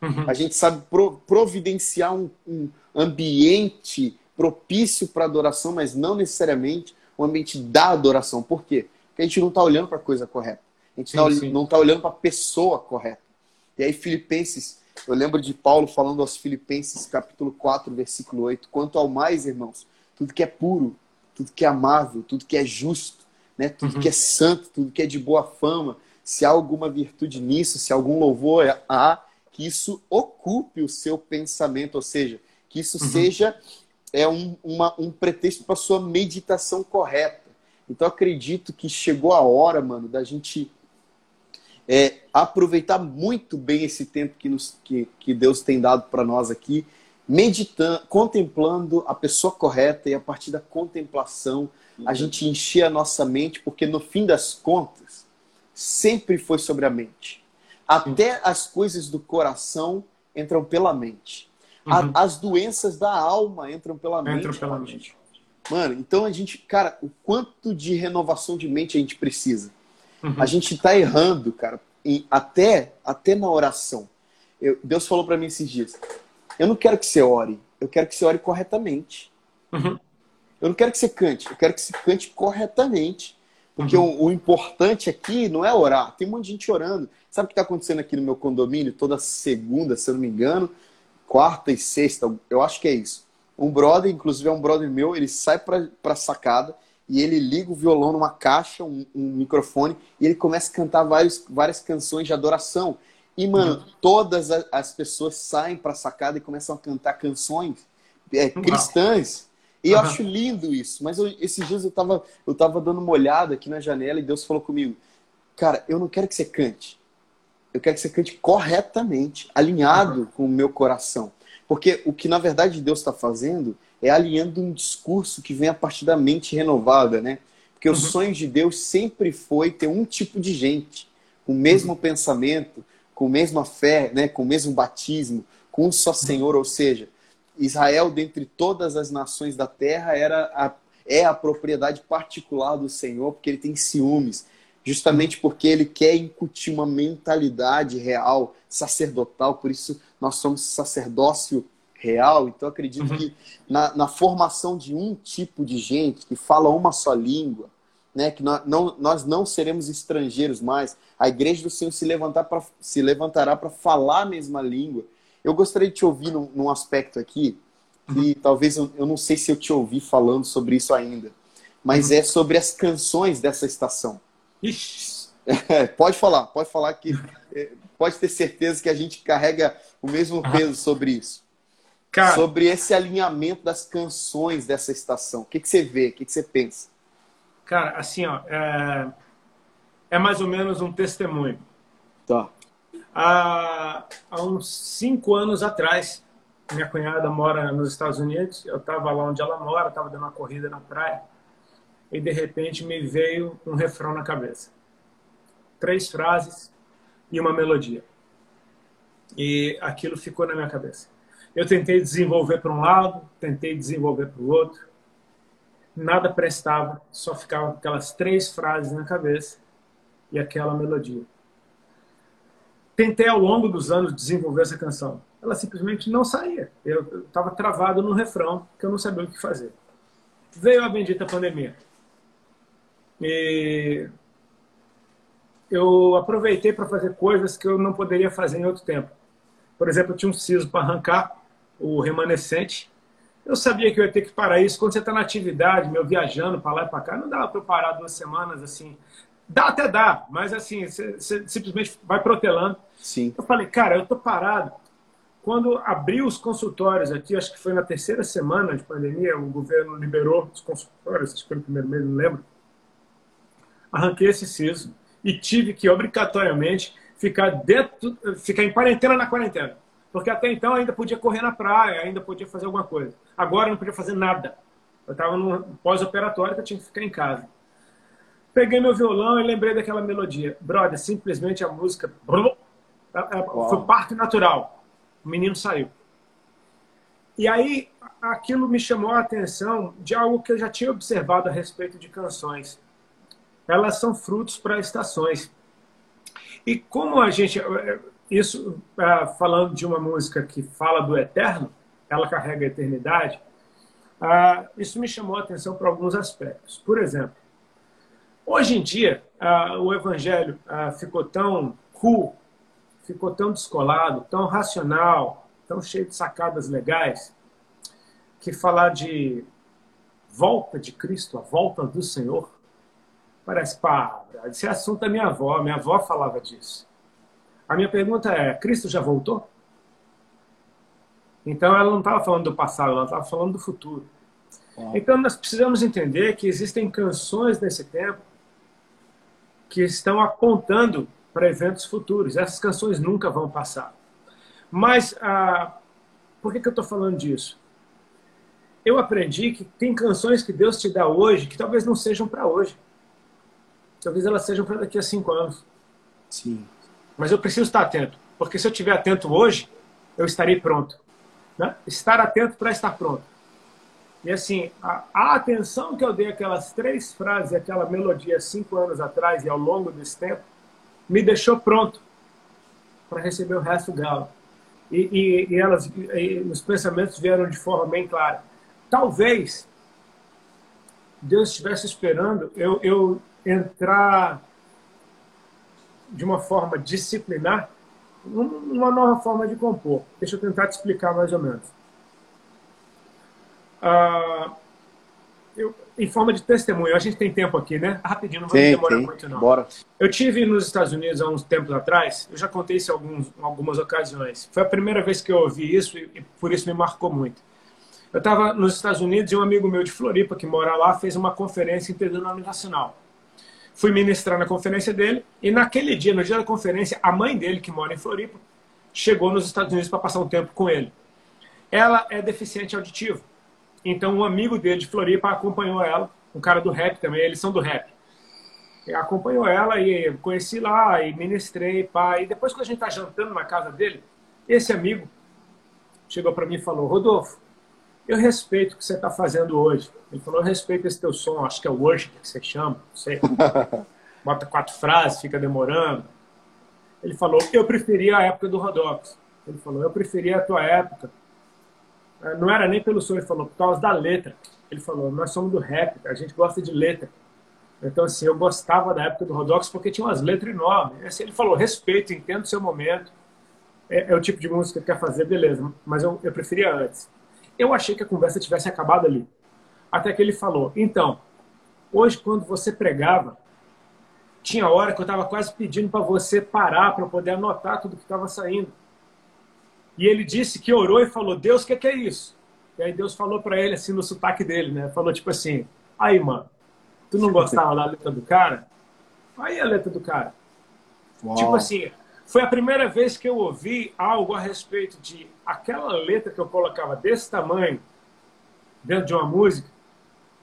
Uhum. A gente sabe pro, providenciar um, um ambiente propício para adoração, mas não necessariamente um ambiente da adoração. Por quê? Porque a gente não está olhando para a coisa correta. A gente sim, não está olhando para a pessoa correta. E aí, Filipenses eu lembro de Paulo falando aos Filipenses, capítulo 4, versículo 8: Quanto ao mais, irmãos, tudo que é puro, tudo que é amável, tudo que é justo, né? tudo uhum. que é santo, tudo que é de boa fama, se há alguma virtude nisso, se há algum louvor há, que isso ocupe o seu pensamento, ou seja, que isso uhum. seja é um, uma, um pretexto para sua meditação correta. Então acredito que chegou a hora, mano, da gente é, aproveitar muito bem esse tempo que, nos, que, que Deus tem dado para nós aqui, meditando, contemplando a pessoa correta e a partir da contemplação a uhum. gente encher a nossa mente, porque no fim das contas sempre foi sobre a mente. Até as coisas do coração entram pela mente. Uhum. A- as doenças da alma entram pela mente. Entra pela mente. Mano, então a gente, cara, o quanto de renovação de mente a gente precisa? Uhum. A gente tá errando, cara, em- até, até na oração. Eu- Deus falou pra mim esses dias: eu não quero que você ore, eu quero que você ore corretamente. Uhum. Eu não quero que você cante, eu quero que você cante corretamente. Porque Uhum. o, o importante aqui não é orar. Tem um monte de gente orando. Sabe o que está acontecendo aqui no meu condomínio? Toda segunda, se eu não me engano, quarta e sexta, eu acho que é isso. Um brother, inclusive é um brother meu, ele sai pra, pra sacada e ele liga o violão numa caixa, um, um microfone, e ele começa a cantar vários, várias canções de adoração. E, mano, todas a- as pessoas saem pra sacada e começam a cantar canções é, cristãs. E eu Aham. acho lindo isso. Mas eu- esses dias eu tava, eu tava dando uma olhada aqui na janela e Deus falou comigo: Cara, eu não quero que você cante. Eu quero que você cante corretamente, alinhado com o meu coração. Porque o que na verdade Deus está fazendo é alinhando um discurso que vem a partir da mente renovada, né? Porque o Uhum. sonho de Deus sempre foi ter um tipo de gente, com o mesmo pensamento, com a mesma fé, né? com o mesmo batismo, com um só Senhor, ou seja, Israel, dentre todas as nações da terra, era a, é a propriedade particular do Senhor, porque ele tem ciúmes, justamente porque ele quer incutir uma mentalidade real, sacerdotal, por isso nós somos sacerdócio real. Então, acredito Uhum. que na, na formação de um tipo de gente que fala uma só língua, né, que nós não, nós não seremos estrangeiros mais, a igreja do Senhor se, levantar pra, se levantará para falar a mesma língua. Eu gostaria de te ouvir num, num aspecto aqui, que talvez eu, eu não sei se eu te ouvi falando sobre isso ainda, mas é sobre as canções dessa estação. Ixi. É, pode falar, pode falar que é, pode ter certeza que a gente carrega o mesmo peso sobre isso. Cara, Sobre esse alinhamento das canções dessa estação. O que, que você vê? O que, que você pensa? cara, assim, ó, é, é mais ou menos um testemunho. Tá. Há, há uns cinco anos atrás, minha cunhada mora nos Estados Unidos, eu estava lá onde ela mora, estava dando uma corrida na praia, e de repente me veio um refrão na cabeça. Três frases e uma melodia. E aquilo ficou na minha cabeça. Eu tentei desenvolver para um lado, tentei desenvolver para o outro, nada prestava, só ficavam aquelas três frases na cabeça e aquela melodia. Tentei ao longo dos anos desenvolver essa canção. Ela simplesmente não saía. Eu estava travado no refrão, que eu não sabia o que fazer. Veio a bendita pandemia. E eu aproveitei para fazer coisas que eu não poderia fazer em outro tempo. Por exemplo, eu tinha um siso para arrancar, o remanescente. Eu sabia que eu ia ter que parar isso. Quando você está na atividade, meu viajando para lá e para cá, não dava para eu parar duas semanas assim. Dá até dá, mas assim, você, você simplesmente vai protelando. Sim. Eu falei, cara, eu tô parado. Quando abriu os consultórios aqui, acho que foi na terceira semana de pandemia, o governo liberou os consultórios, acho que foi no primeiro mês, não lembro. Arranquei esse siso e tive que obrigatoriamente ficar dentro, ficar em quarentena na quarentena. Porque até então ainda podia correr na praia, ainda podia fazer alguma coisa. Agora não podia fazer nada. Eu estava no pós-operatório que eu tinha que ficar em casa. Peguei meu violão e lembrei daquela melodia. Brother, simplesmente a música. Foi parte natural. O menino saiu. E aí aquilo me chamou a atenção de algo que eu já tinha observado a respeito de canções. Elas são frutos para estações. E como a gente. Isso, falando de uma música que fala do eterno, ela carrega a eternidade, isso me chamou a atenção para alguns aspectos. Por exemplo, hoje em dia, o evangelho ficou tão cool, ficou tão descolado, tão racional, tão cheio de sacadas legais, que falar de volta de Cristo, a volta do Senhor, parece pá, esse assunto da minha avó, minha avó falava disso. A minha pergunta é: Cristo já voltou? Então ela não estava falando do passado, ela estava falando do futuro. Então nós precisamos entender que existem canções nesse tempo que estão apontando para eventos futuros. Essas canções nunca vão passar. Mas ah, por que, que eu estou falando disso? Eu aprendi que tem canções que Deus te dá hoje que talvez não sejam para hoje. Talvez elas sejam para daqui a cinco anos. Sim. Mas eu preciso estar atento, porque se eu estiver atento hoje, eu estarei pronto. Né? Estar atento para estar pronto. E assim, a, a, atenção que eu dei aquelas três frases, aquela melodia cinco anos atrás e ao longo desse tempo, me deixou pronto para receber o resto dela. E, e, e elas, e os pensamentos vieram de forma bem clara. Talvez Deus estivesse esperando eu, eu entrar de uma forma disciplinar uma nova forma de compor. Deixa eu tentar te explicar mais ou menos. Uh, eu, em forma de testemunho, a gente tem tempo aqui, né? Rapidinho, não vamos demorar tem. muito, não. Bora. Eu tive nos Estados Unidos há uns tempos atrás, eu já contei isso em alguns, algumas ocasiões. Foi a primeira vez que eu ouvi isso e, e por isso me marcou muito. Eu estava nos Estados Unidos e um amigo meu de Floripa, que mora lá, fez uma conferência interdenominacional. Fui ministrar na conferência dele e naquele dia, no dia da conferência, a mãe dele, que mora em Floripa, chegou nos Estados Unidos para passar um tempo com ele. Ela é deficiente auditivo. Então, um amigo dele de Floripa acompanhou ela, um cara do rap também, eles são do rap. Acompanhou ela e conheci lá e ministrei, pai. E depois, quando a gente está jantando na casa dele, esse amigo chegou para mim e falou: Rodolfo, eu respeito o que você está fazendo hoje. Ele falou: eu respeito esse teu som, acho que é o worship que você chama, não sei. Bota quatro frases, fica demorando. Ele falou: eu preferia a época do Rodox. Ele falou: eu preferia a tua época. É, não era nem pelo som, ele falou, por causa da letra. Ele falou: nós somos do rap, a gente gosta de letra. Então, assim, eu gostava da época do Rodox porque tinha umas letras enormes. Assim, ele falou: respeito, entendo o seu momento. É, é, o tipo de música que quer fazer, beleza, mas eu, eu preferia antes. Eu achei que a conversa tivesse acabado ali. Até que ele falou: Então, hoje, quando você pregava, tinha hora que eu estava quase pedindo para você parar para poder anotar tudo que estava saindo. E ele disse que orou e falou: Deus, o que, que, é isso? E aí Deus falou para ele, assim, no sotaque dele, né? Falou tipo assim: Aí, mano, tu não gostava da letra do cara? Aí a letra do cara. Uau. Tipo assim, foi a primeira vez que eu ouvi algo a respeito de aquela letra que eu colocava desse tamanho dentro de uma música,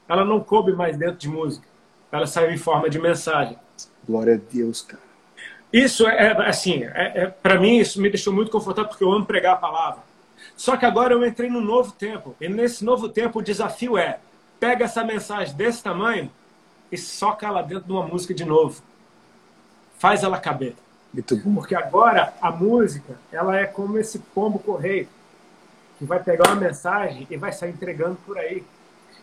ela não coube mais dentro de música. Ela saiu em forma de mensagem. Glória a Deus, cara. Isso é, é assim, é, é para mim isso me deixou muito confortável porque eu amo pregar a palavra. Só que agora eu entrei num novo tempo. E nesse novo tempo o desafio é: pega essa mensagem desse tamanho e soca ela dentro de uma música de novo. Faz ela caber. Muito bom. Porque agora a música, ela é como esse pombo correio, que vai pegar uma mensagem e vai sair entregando por aí.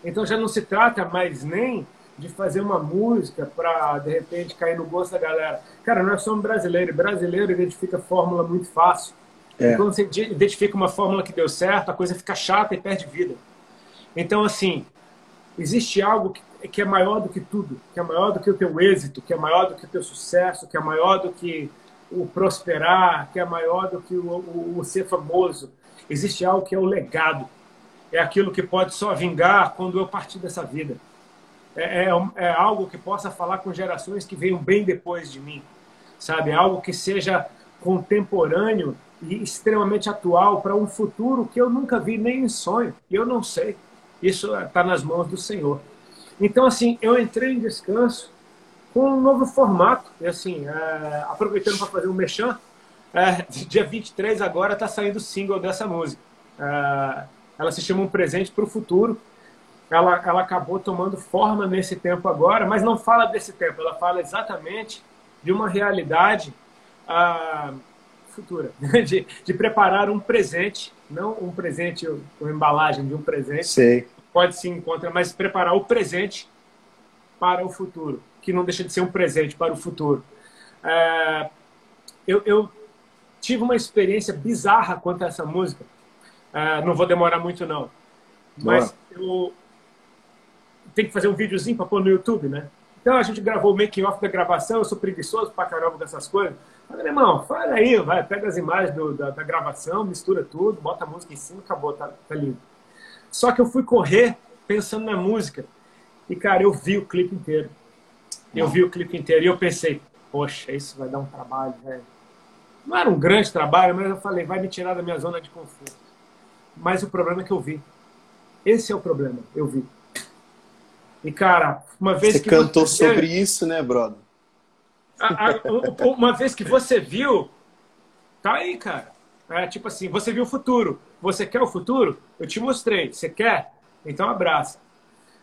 Então já não se trata mais nem de fazer uma música para, de repente, cair no gosto da galera. Cara, nós somos brasileiros. Brasileiro identifica fórmula muito fácil. É. quando você identifica uma fórmula que deu certo, a coisa fica chata e perde vida. Então, assim, existe algo que que é maior do que tudo, que é maior do que o teu êxito, que é maior do que o teu sucesso, que é maior do que o prosperar, que é maior do que o, o, o ser famoso. Existe algo que é o legado. É aquilo que pode só vingar quando eu partir dessa vida. É, é, é algo que possa falar com gerações que venham bem depois de mim. Sabe? Algo que seja contemporâneo e extremamente atual para um futuro que eu nunca vi nem em sonho. E eu não sei. Isso está nas mãos do Senhor. Então, assim, eu entrei em descanso com um novo formato. E, assim, é, aproveitando para fazer um mechan, é, dia 23 agora está saindo o single dessa música. É, ela se chama Um Presente para o Futuro. Ela, ela acabou tomando forma nesse tempo agora, mas não fala desse tempo, ela fala exatamente de uma realidade ah, futura, de, de preparar um presente, não um presente com embalagem de um presente, Sei pode se encontrar, mas preparar o presente para o futuro, que não deixa de ser um presente para o futuro. É, eu, eu, tive uma experiência bizarra quanto a essa música. É, não vou demorar muito, não. Mas eu tenho que fazer um videozinho para pôr no YouTube, né? Então a gente gravou o making off da gravação, eu sou preguiçoso pra caramba dessas coisas. Falei, irmão, fala aí, vai, pega as imagens do, da, da, gravação, mistura tudo, bota a música em cima, acabou, tá, tá lindo. Só que eu fui correr pensando na música. E, cara, eu vi o clipe inteiro. Eu vi o clipe inteiro e eu pensei, poxa, isso vai dar um trabalho, velho. Não era um grande trabalho, mas eu falei, vai me tirar da minha zona de conforto. Mas o problema é que eu vi. Esse é o problema, eu vi. E, cara, uma vez você que. Você cantou você... sobre isso, né, brother? A, a, uma vez que você viu, tá aí, cara. É tipo assim, você viu o futuro. Você quer o futuro? Eu te mostrei. Você quer? Então abraça.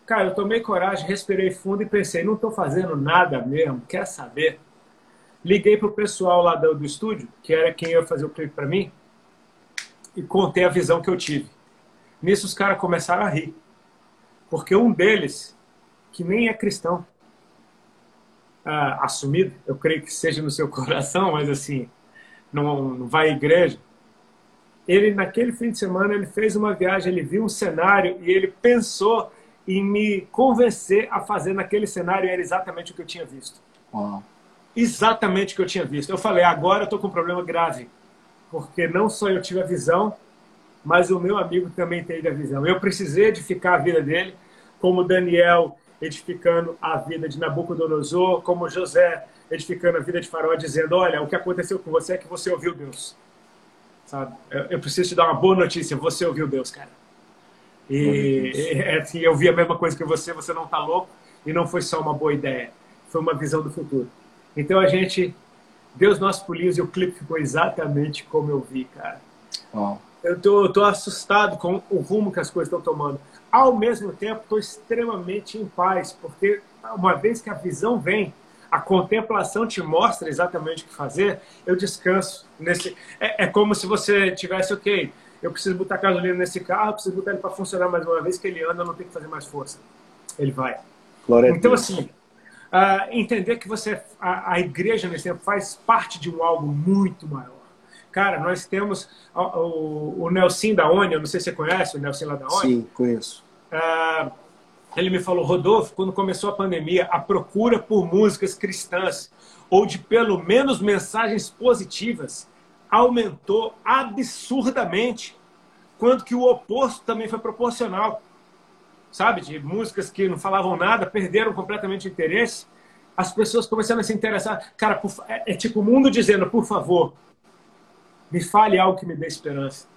Cara, eu tomei coragem, respirei fundo e pensei, não estou fazendo nada mesmo, quer saber? Liguei pro pessoal lá do, do estúdio, que era quem ia fazer o clipe para mim, e contei a visão que eu tive. Nisso os caras começaram a rir. Porque um deles, que nem é cristão, ah, assumido, eu creio que seja no seu coração, mas assim, não, não vai à igreja, ele naquele fim de semana ele fez uma viagem, ele viu um cenário e ele pensou em me convencer a fazer naquele cenário era exatamente o que eu tinha visto. Uau. Exatamente o que eu tinha visto. Eu falei, agora eu estou com um problema grave, porque não só eu tive a visão, mas o meu amigo também teve a visão. Eu precisei edificar a vida dele, como Daniel edificando a vida de Nabucodonosor, como José edificando a vida de Faraó, dizendo: Olha, o que aconteceu com você é que você ouviu Deus. Sabe? Eu, eu preciso te dar uma boa notícia: você ouviu Deus, cara. E é, assim, eu vi a mesma coisa que você, você não tá louco, e não foi só uma boa ideia, foi uma visão do futuro. Então a gente, Deus nossos pulinhos, e o clipe ficou exatamente como eu vi, cara. Uau. Eu tô, tô assustado com o rumo que as coisas estão tomando. Ao mesmo tempo, estou extremamente em paz, porque uma vez que a visão vem, a contemplação te mostra exatamente o que fazer, eu descanso nesse. É, é como se você tivesse, ok, eu preciso botar gasolina nesse carro, eu preciso botar ele para funcionar mais uma vez que ele anda, eu não tenho que fazer mais força. Ele vai. Glória Então, assim, ah, entender que você, a, a igreja nesse tempo faz parte de um algo muito maior. Cara, nós temos o, o, o Nelson da ONI, eu não sei se você conhece o Nelson lá da ONI. Sim, conheço. Ah, ele me falou, Rodolfo, quando começou a pandemia, a procura por músicas cristãs ou de pelo menos mensagens positivas aumentou absurdamente, quando que o oposto também foi proporcional. Sabe, de músicas que não falavam nada, perderam completamente o interesse. As pessoas começaram a se interessar. Cara, por, é, é tipo o mundo dizendo, por favor, me fale algo que me dê esperança.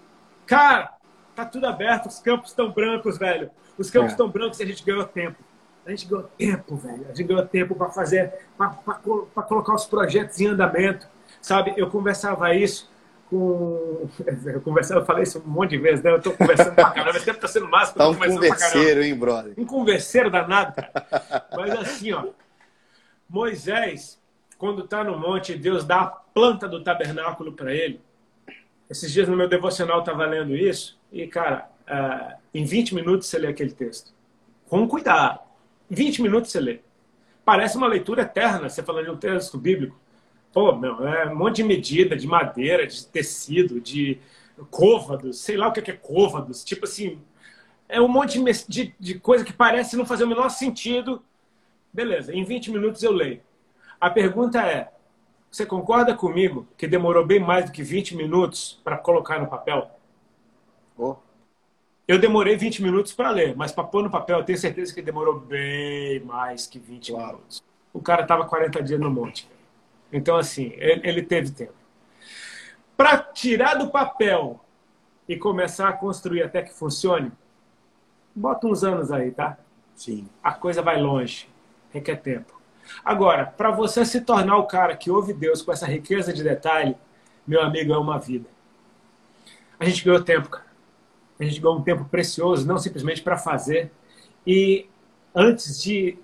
Cara, tá tudo aberto, os campos estão brancos, velho. Os campos É. estão brancos e a gente ganhou tempo. A gente ganhou tempo, velho. A gente ganhou tempo para fazer, para colocar os projetos em andamento. Sabe, eu conversava isso com. Eu conversava, eu falei isso um monte de vezes, né? Eu tô conversando pra caramba, esse tempo tá sendo massa, Tá um converseiro, hein, brother? um converseiro danado, cara. Mas assim, ó, Moisés, quando está no monte, Deus dá a planta do tabernáculo para ele. Esses dias no meu devocional estava lendo isso e, cara, ah, em 20 minutos você lê aquele texto. Com cuidado. Em 20 minutos você lê. Parece uma leitura eterna, você falando de um texto bíblico. Pô, meu, é um monte de medida, de madeira, de tecido, de côvados, sei lá o que é côvados. Tipo assim, é um monte de, de, coisa que parece não fazer o menor sentido. Beleza, em 20 minutos eu leio. A pergunta é: você concorda comigo que demorou bem mais do que 20 minutos para colocar no papel? Ó, Eu demorei 20 minutos para ler, mas para pôr no papel eu tenho certeza que demorou bem mais que 20 Claro. minutos. O cara tava 40 dias no monte. Então, assim, ele, ele teve tempo. Para tirar do papel e começar a construir até que funcione, bota uns anos aí, tá? sim. a coisa vai longe, requer tempo. Agora, para você se tornar o cara que ouve Deus com essa riqueza de detalhe, meu amigo, é uma vida. A gente ganhou tempo, cara. A gente ganhou um tempo precioso, não simplesmente para fazer. E antes de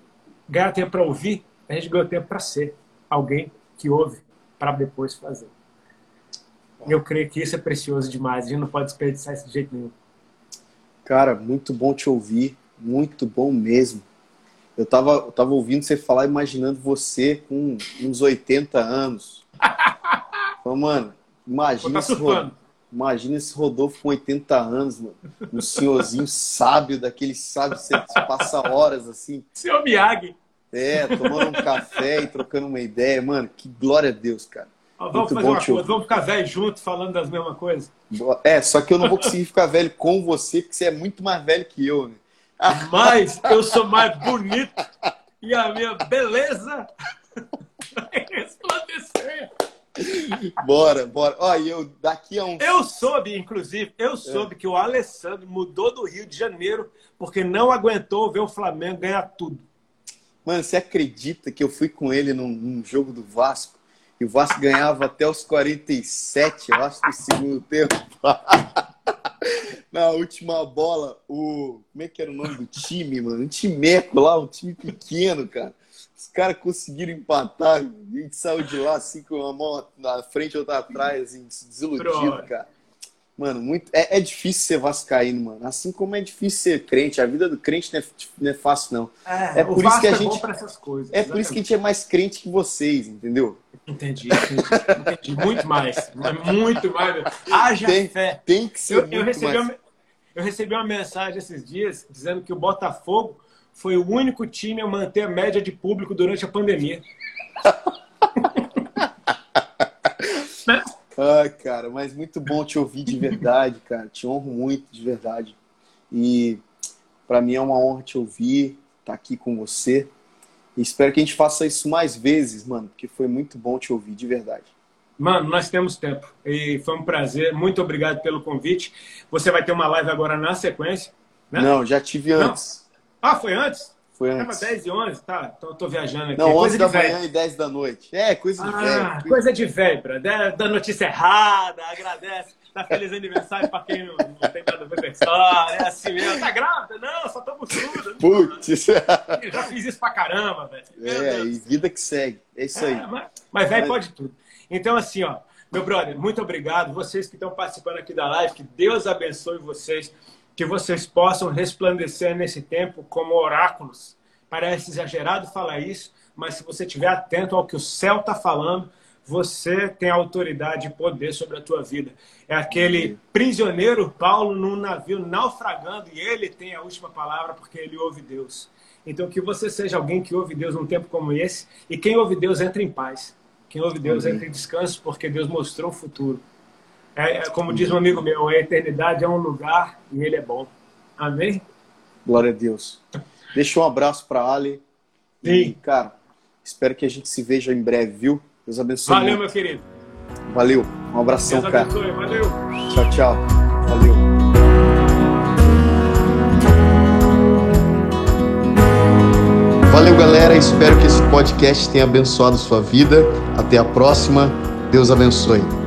ganhar tempo para ouvir, a gente ganhou tempo para ser alguém que ouve para depois fazer. Eu creio que isso é precioso demais. A gente não pode desperdiçar isso de jeito nenhum. Cara, muito bom te ouvir, muito bom mesmo. Eu tava, eu tava ouvindo você falar, imaginando você com uns 80 anos. Falei, mano, imagina tá esse, Ro- surfando. imagina esse Rodolfo com 80 anos, mano. Um senhorzinho sábio, daquele sábio que você passa horas assim, Seu Miyagi. É, tomando um café e trocando uma ideia. Mano, que glória a Deus, cara. Ó, Muito Vamos fazer uma coisa, vamos ficar velho junto falando das mesmas coisas. É, só que eu não vou conseguir ficar velho com você, porque você é muito mais velho que eu, né? Mas eu sou mais bonito e a minha beleza vai resplandecer. Bora, bora. Ó, eu daqui a um Eu soube, inclusive, eu soube que o Alessandro mudou do Rio de Janeiro porque não aguentou ver o Flamengo ganhar tudo. Mano, você acredita que eu fui com ele num, num jogo do Vasco? E o Vasco ganhava até os 47, eu acho, do segundo tempo. Na última bola, o. Como é que era o nome do time, mano? Um timeco lá, um time pequeno, cara. Os caras conseguiram empatar. A gente saiu de lá assim com uma mão na frente e outra atrás, assim, desiludido, cara. Mano, muito, é, é difícil ser vascaíno, mano. Assim como é difícil ser crente. A vida do crente não é, não é fácil, não. É o por isso que a é bom gente- pra essas coisas. É por isso que a gente é mais crente que vocês, entendeu? Entendi, entendi, entendi. Muito mais. Muito mais. Haja Tem- fé. Tem que ser Eu, muito eu recebi mais. uma, eu recebi uma mensagem esses dias dizendo que o Botafogo foi o único time a manter a média de público durante a pandemia. Né? Ai, cara, mas muito bom te ouvir de verdade, cara. Te honro muito de verdade. E pra mim é uma honra te ouvir, estar aqui com você. E espero que a gente faça isso mais vezes, mano, porque foi muito bom te ouvir de verdade. Mano, nós temos tempo. E foi um prazer. Muito obrigado pelo convite. Você vai ter uma live agora na sequência. Né? Não, já tive Não. antes. Ah, foi antes? Foi Tava antes. 10 e 11? Tá, então eu tô viajando aqui. Não, 11 coisa da de velho. manhã e 10 da noite. É, coisa de Ah, velho. coisa de velho, bro. Da, da notícia errada, agradece. Dá feliz aniversário pra quem não, não tem nada a ver com a história. É assim mesmo. Tá grávida? Não, só tô buchuda. Putz. Eu já fiz isso pra caramba, velho. É, e vida que segue. É isso aí. É, mas, mas velho pode tudo. Então, assim, ó, meu brother, muito obrigado. Vocês que estão participando aqui da live, que Deus abençoe vocês, que vocês possam resplandecer nesse tempo como oráculos. Parece exagerado falar isso, mas se você estiver atento ao que o céu está falando, você tem autoridade e poder sobre a tua vida. É aquele prisioneiro Paulo num navio naufragando e ele tem a última palavra porque ele ouve Deus. Então que você seja alguém que ouve Deus num tempo como esse e quem ouve Deus entra em paz. Quem ouve Deus Amém. entra em descanso porque Deus mostrou o futuro. É, é como diz um amigo meu, a eternidade é um lugar e ele é bom. Amém? Glória a Deus. Deixa um abraço pra Ali. E, Sim. cara, espero que a gente se veja em breve, viu? Deus abençoe. Valeu, muito. meu querido. Valeu. Um abração, Deus cara. abençoe. Valeu. Tchau, tchau. Valeu. Valeu, galera. Espero que esse podcast tenha abençoado sua vida. Até a próxima. Deus abençoe.